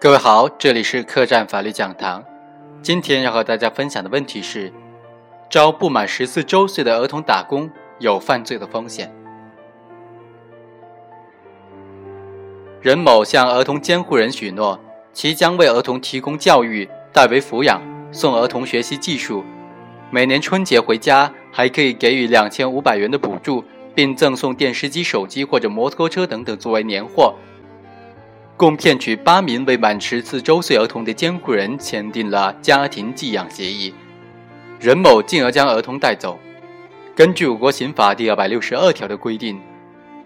各位好，这里是客栈法律讲堂。今天要和大家分享的问题是：招不满十四周岁的儿童打工有犯罪的风险。任某向儿童监护人许诺，其将为儿童提供教育、代为抚养、送儿童学习技术，每年春节回家还可以给予两千五百元的补助，并赠送电视机、手机或者摩托车等等作为年货。共骗取八名未满十四周岁儿童的监护人签订了家庭寄养协议，任某进而将儿童带走。根据我国刑法第二百六十二条的规定，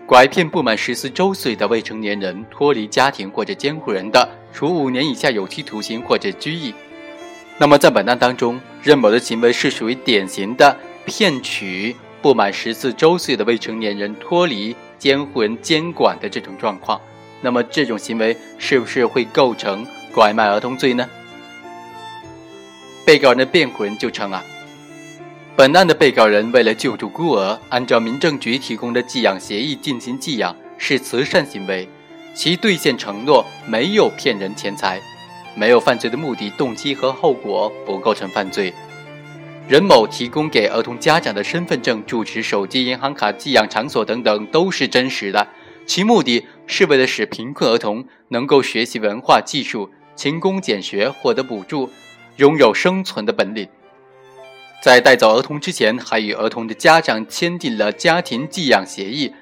拐骗不满十四周岁的未成年人脱离家庭或者监护人的，处五年以下有期徒刑或者拘役。那么在本案当中，任某的行为是属于典型的骗取不满十四周岁的未成年人脱离监护人监管的这种状况。那么这种行为是不是会构成拐卖儿童罪呢？被告人的辩护人就称啊，本案的被告人为了救助孤儿，按照民政局提供的寄养协议进行寄养，是慈善行为，其兑现承诺没有骗人钱财，没有犯罪的目的、动机和后果，不构成犯罪。任某提供给儿童家长的身份证、住址、手机、银行卡、寄养场所等等都是真实的。其目的是为了使贫困儿童能够学习文化技术、勤工俭学，获得补助，拥有生存的本领。在带走儿童之前，还与儿童的家长签订了家庭寄养协议，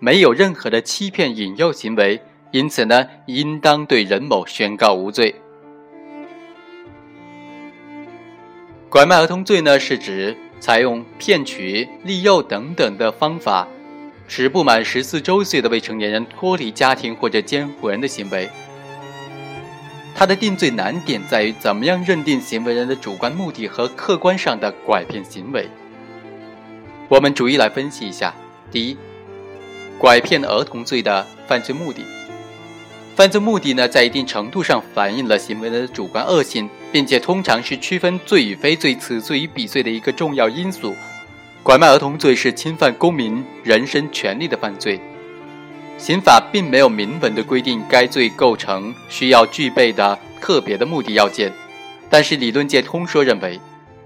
没有任何的欺骗引诱行为，因此呢，应当对任某宣告无罪。拐卖儿童罪呢，是指采用骗取、利诱等等的方法。使不满十四周岁的未成年人脱离家庭或者监护人的行为，它的定罪难点在于怎么样认定行为人的主观目的和客观上的拐骗行为。我们逐一来分析一下。第一，拐骗儿童罪的犯罪目的，犯罪目的呢，在一定程度上反映了行为人的主观恶性，并且通常是区分罪与非罪、此罪与彼罪的一个重要因素。拐卖儿童罪是侵犯公民人身权利的犯罪，刑法并没有明文的规定该罪构成需要具备的特别的目的要件，但是理论界通说认为，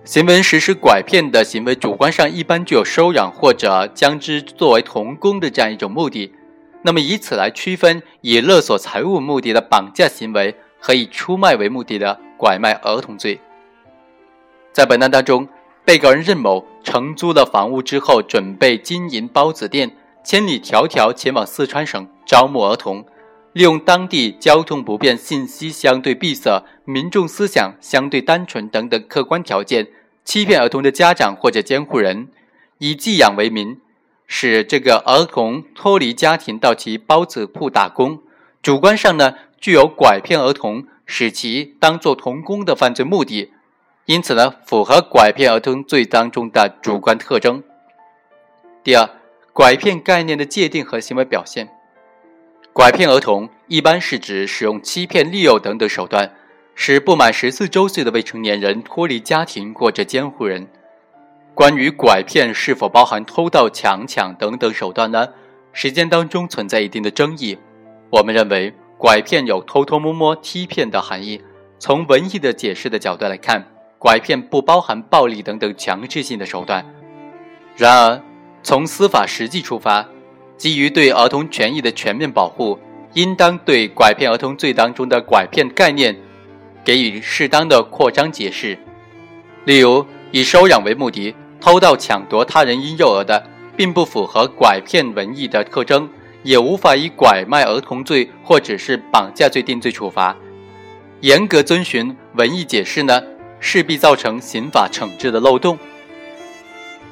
行为实施拐骗的行为主观上一般具有收养或者将之作为童工的这样一种目的，那么以此来区分以勒索财物目的的绑架行为和以出卖为目的的拐卖儿童罪，在本案当中。被告人任某承租了房屋之后，准备经营包子店，千里迢迢前往四川省招募儿童，利用当地交通不便、信息相对闭塞、民众思想相对单纯等等客观条件，欺骗儿童的家长或者监护人，以寄养为名，使这个儿童脱离家庭到其包子铺打工，主观上呢具有拐骗儿童，使其当做童工的犯罪目的。因此呢，符合拐骗儿童罪当中的主观特征。第二，拐骗概念的界定和行为表现。拐骗儿童一般是指使用欺骗、利诱等等手段，使不满十四周岁的未成年人脱离家庭或者监护人。关于拐骗是否包含偷盗、强抢等等手段呢？实践当中存在一定的争议。我们认为，拐骗有偷偷摸摸、欺骗的含义。从文艺的解释的角度来看。拐骗不包含暴力等等强制性的手段。然而，从司法实际出发，基于对儿童权益的全面保护，应当对拐骗儿童罪当中的拐骗概念给予适当的扩张解释。例如，以收养为目的偷盗抢夺他人婴幼儿的，并不符合拐骗文艺的特征，也无法以拐卖儿童罪或者是绑架罪定罪处罚。严格遵循文艺解释呢？势必造成刑法惩治的漏洞，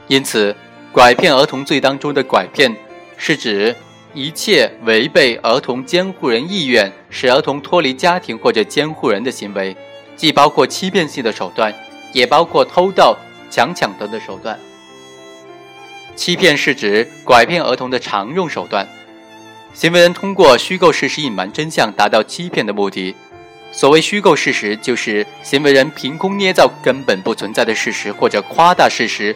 因此，拐骗儿童罪当中的拐骗，是指一切违背儿童监护人意愿，使儿童脱离家庭或者监护人的行为，既包括欺骗性的手段，也包括偷盗、强抢等的手段。欺骗是指拐骗儿童的常用手段，行为人通过虚构事实隐瞒真相，达到欺骗的目的。所谓虚构事实，就是行为人凭空捏造根本不存在的事实，或者夸大事实，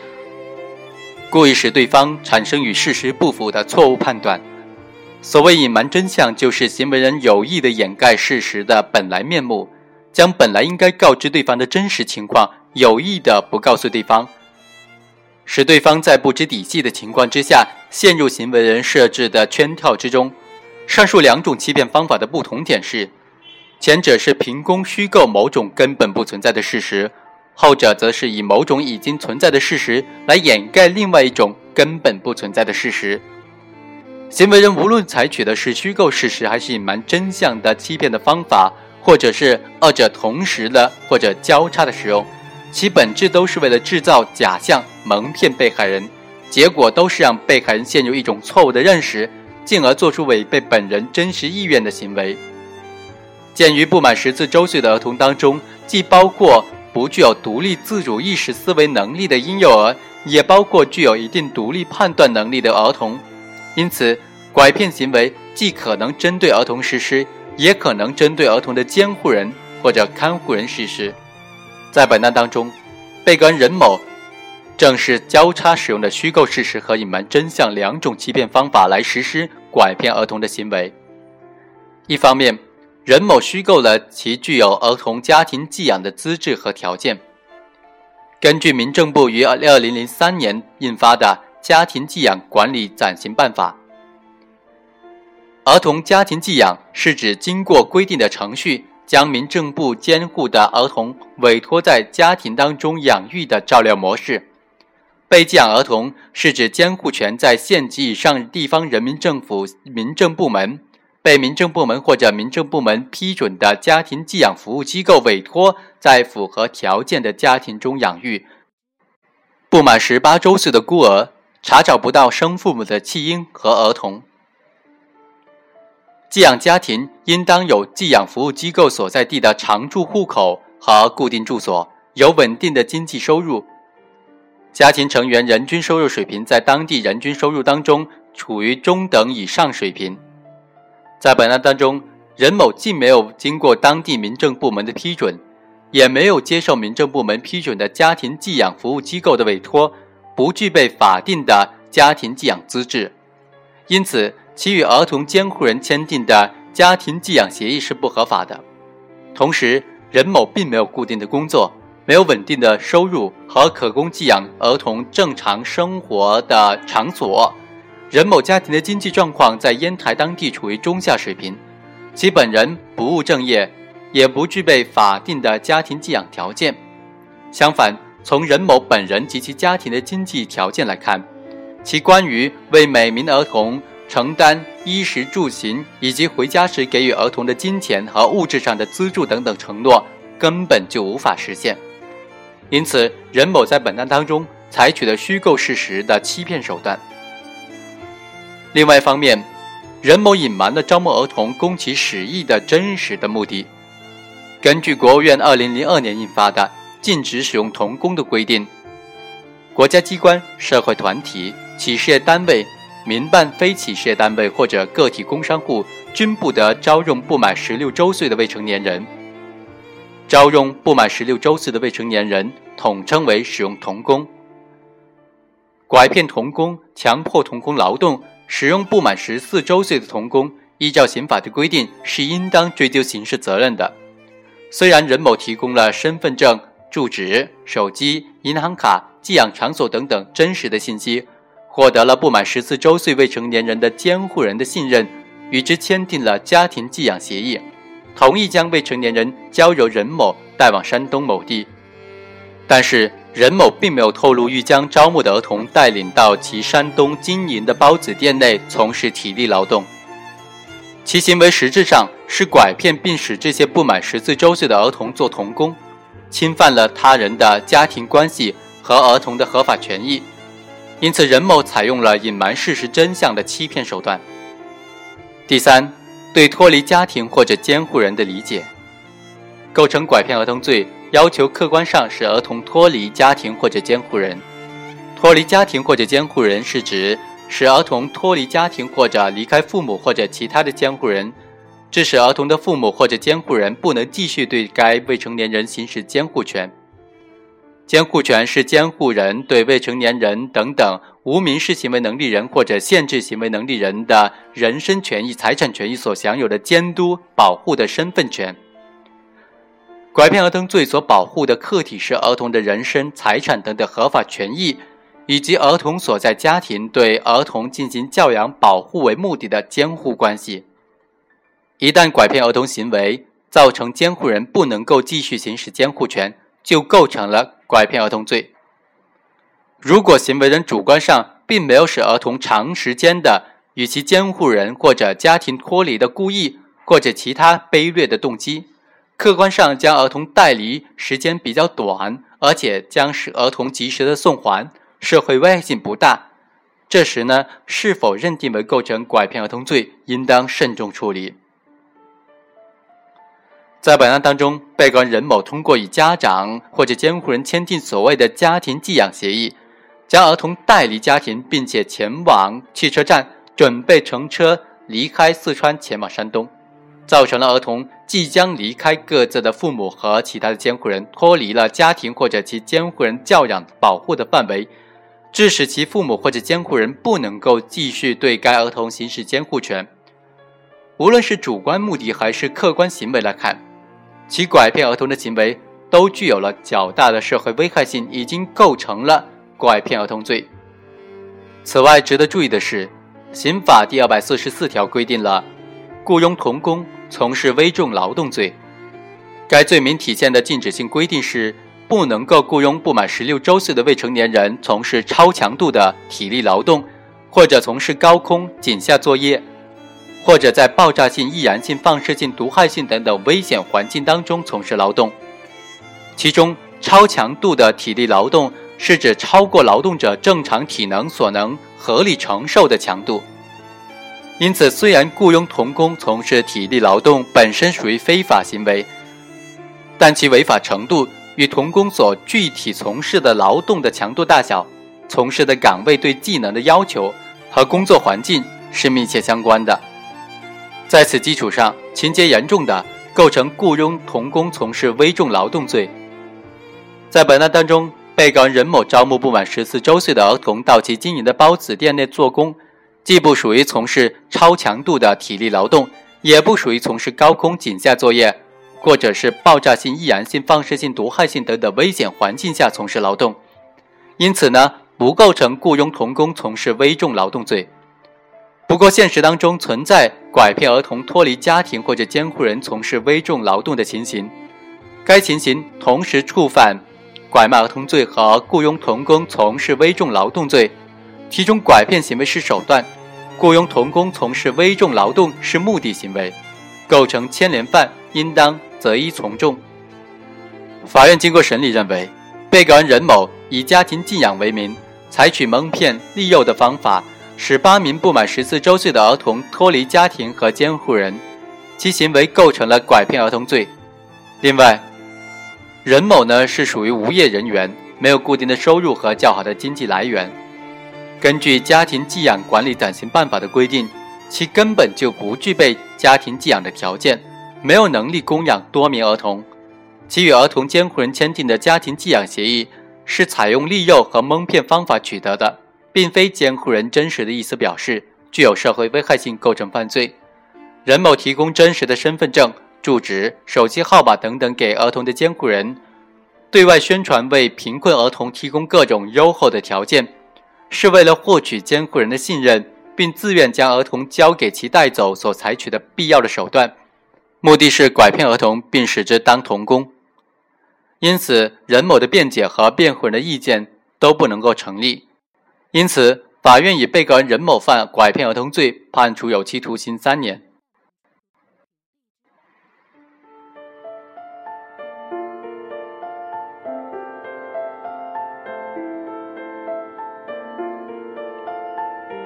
故意使对方产生与事实不符的错误判断。所谓隐瞒真相，就是行为人有意的掩盖事实的本来面目，将本来应该告知对方的真实情况有意的不告诉对方，使对方在不知底细的情况之下陷入行为人设置的圈套之中。上述两种欺骗方法的不同点是，前者是凭空虚构某种根本不存在的事实，后者则是以某种已经存在的事实来掩盖另外一种根本不存在的事实。行为人无论采取的是虚构事实还是隐瞒真相的欺骗的方法，或者是二者同时的或者交叉的使用，其本质都是为了制造假象，蒙骗被害人，结果都是让被害人陷入一种错误的认识，进而做出违背本人真实意愿的行为。鉴于不满十四周岁的儿童当中，既包括不具有独立自主意识思维能力的婴幼儿，也包括具有一定独立判断能力的儿童。因此，拐骗行为既可能针对儿童实施，也可能针对儿童的监护人或者看护人实施。在本案当中，被告人任某正是交叉使用的虚构事实和隐瞒真相两种欺骗方法来实施拐骗儿童的行为。一方面，任某虚构了其具有儿童家庭寄养的资质和条件。根据民政部于二零零三年印发的。家庭寄养管理暂行办法。儿童家庭寄养是指经过规定的程序，将民政部监护的儿童委托在家庭当中养育的照料模式。被寄养儿童是指监护权在县级以上地方人民政府民政部门、被民政部门或者民政部门批准的家庭寄养服务机构委托在符合条件的家庭中养育。不满十八周岁的孤儿。查找不到生父母的弃婴和儿童，寄养家庭应当有寄养服务机构所在地的常住户口和固定住所，有稳定的经济收入。家庭成员人均收入水平在当地人均收入当中处于中等以上水平。在本案当中，任某既没有经过当地民政部门的批准，也没有接受民政部门批准的家庭寄养服务机构的委托。不具备法定的家庭寄养资质，因此其与儿童监护人签订的家庭寄养协议是不合法的。同时，任某并没有固定的工作，没有稳定的收入和可供寄养儿童正常生活的场所。任某家庭的经济状况在烟台当地处于中下水平，其本人不务正业，也不具备法定的家庭寄养条件。相反，从任某本人及其家庭的经济条件来看，其关于为每名儿童承担衣食住行以及回家时给予儿童的金钱和物质上的资助等等承诺，根本就无法实现。因此，任某在本案当中采取了虚构事实的欺骗手段。另外一方面，任某隐瞒了招募儿童供其使役的真实的目的。根据国务院二零零二年印发的。禁止使用童工的规定，国家机关、社会团体、企事业单位、民办非企事业单位或者个体工商户均不得招用不满十六周岁的未成年人。招用不满十六周岁的未成年人，统称为使用童工。拐骗童工、强迫童工劳动、使用不满十四周岁的童工，依照刑法的规定是应当追究刑事责任的。虽然任某提供了身份证。住址、手机、银行卡、寄养场所等等真实的信息，获得了不满十四周岁未成年人的监护人的信任，与之签订了家庭寄养协议，同意将未成年人交由任某带往山东某地。但是任某并没有透露欲将招募的儿童带领到其山东经营的包子店内从事体力劳动，其行为实质上是拐骗并使这些不满十四周岁的儿童做童工。侵犯了他人的家庭关系和儿童的合法权益，因此任某采用了隐瞒事实真相的欺骗手段。第三，对脱离家庭或者监护人的理解，构成拐骗儿童罪，要求客观上使儿童脱离家庭或者监护人。脱离家庭或者监护人是指使儿童脱离家庭或者离开父母或者其他的监护人。致使儿童的父母或者监护人不能继续对该未成年人行使监护权。监护权是监护人对未成年人等等无民事行为能力人或者限制行为能力人的人身权益、财产权益所享有的监督、保护的身份权。拐骗儿童罪所保护的客体是儿童的人身、财产等的合法权益，以及儿童所在家庭对儿童进行教养、保护为目的的监护关系。一旦拐骗儿童行为造成监护人不能够继续行使监护权，就构成了。拐骗儿童罪，如果行为人主观上并没有使儿童长时间的与其监护人或者家庭脱离的故意或者其他卑劣的动机，客观上将儿童带离时间比较短，而且将使儿童及时的送还，社会危害性不大，这时呢，是否认定为构成拐骗儿童罪，应当慎重处理。在本案当中，被告人任某通过与家长或者监护人签订所谓的家庭寄养协议，将儿童带离家庭，并且前往汽车站准备乘车离开四川前往山东，造成了儿童即将离开各自的父母和其他的监护人，脱离了家庭或者其监护人教养保护的范围，致使其父母或者监护人不能够继续对该儿童行使监护权。无论是主观目的还是客观行为来看。其拐骗儿童的行为都具有了较大的社会危害性，已经构成了拐骗儿童罪。此外，值得注意的是，《刑法》第二百四十四条规定了雇佣童工从事危重劳动罪。该罪名体现的禁止性规定是，不能够雇佣不满十六周岁的未成年人从事超强度的体力劳动，或者从事高空井下作业。或者在爆炸性、易燃性、放射性、毒害性等等危险环境当中从事劳动，其中超强度的体力劳动是指超过劳动者正常体能所能合理承受的强度。因此，虽然雇佣童工从事体力劳动本身属于非法行为，但其违法程度与童工所具体从事的劳动的强度大小、从事的岗位对技能的要求和工作环境是密切相关的。在此基础上，情节严重的构成雇佣童工从事危重劳动罪。在本案当中，被告人任某招募不满十四周岁的儿童到其经营的包子店内做工，既不属于从事超强度的体力劳动，也不属于从事高空井下作业，或者是爆炸性、易燃性、放射性、毒害性等等危险环境下从事劳动，因此呢，不构成雇佣童工从事危重劳动罪。不过，现实当中存在拐骗儿童脱离家庭或者监护人从事危重劳动的情形，该情形同时触犯拐卖儿童罪和雇佣童工从事危重劳动罪。其中，拐骗行为是手段，雇佣童工从事危重劳动是目的行为，构成牵连犯，应当择一从重。法院经过审理认为，被告人任某以家庭寄养为名，采取蒙骗利诱的方法。使八名不满十四周岁的儿童脱离家庭和监护人，其行为构成了拐骗儿童罪。另外，任某呢是属于无业人员，没有固定的收入和较好的经济来源。根据《家庭寄养管理暂行办法》的规定，其根本就不具备家庭寄养的条件，没有能力供养多名儿童。其与儿童监护人签订的家庭寄养协议是采用利诱和蒙骗方法取得的。并非监护人真实的意思表示，具有社会危害性，构成犯罪。任某提供真实的身份证、住址、手机号码等等给儿童的监护人，对外宣传为贫困儿童提供各种优厚的条件，是为了获取监护人的信任，并自愿将儿童交给其带走所采取的必要的手段，目的是拐骗儿童并使之当童工。因此，任某的辩解和辩护人的意见都不能够成立。因此，法院以被告人任某犯拐骗儿童罪，判处有期徒刑三年。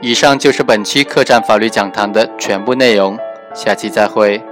以上就是本期客栈法律讲堂的全部内容，下期再会。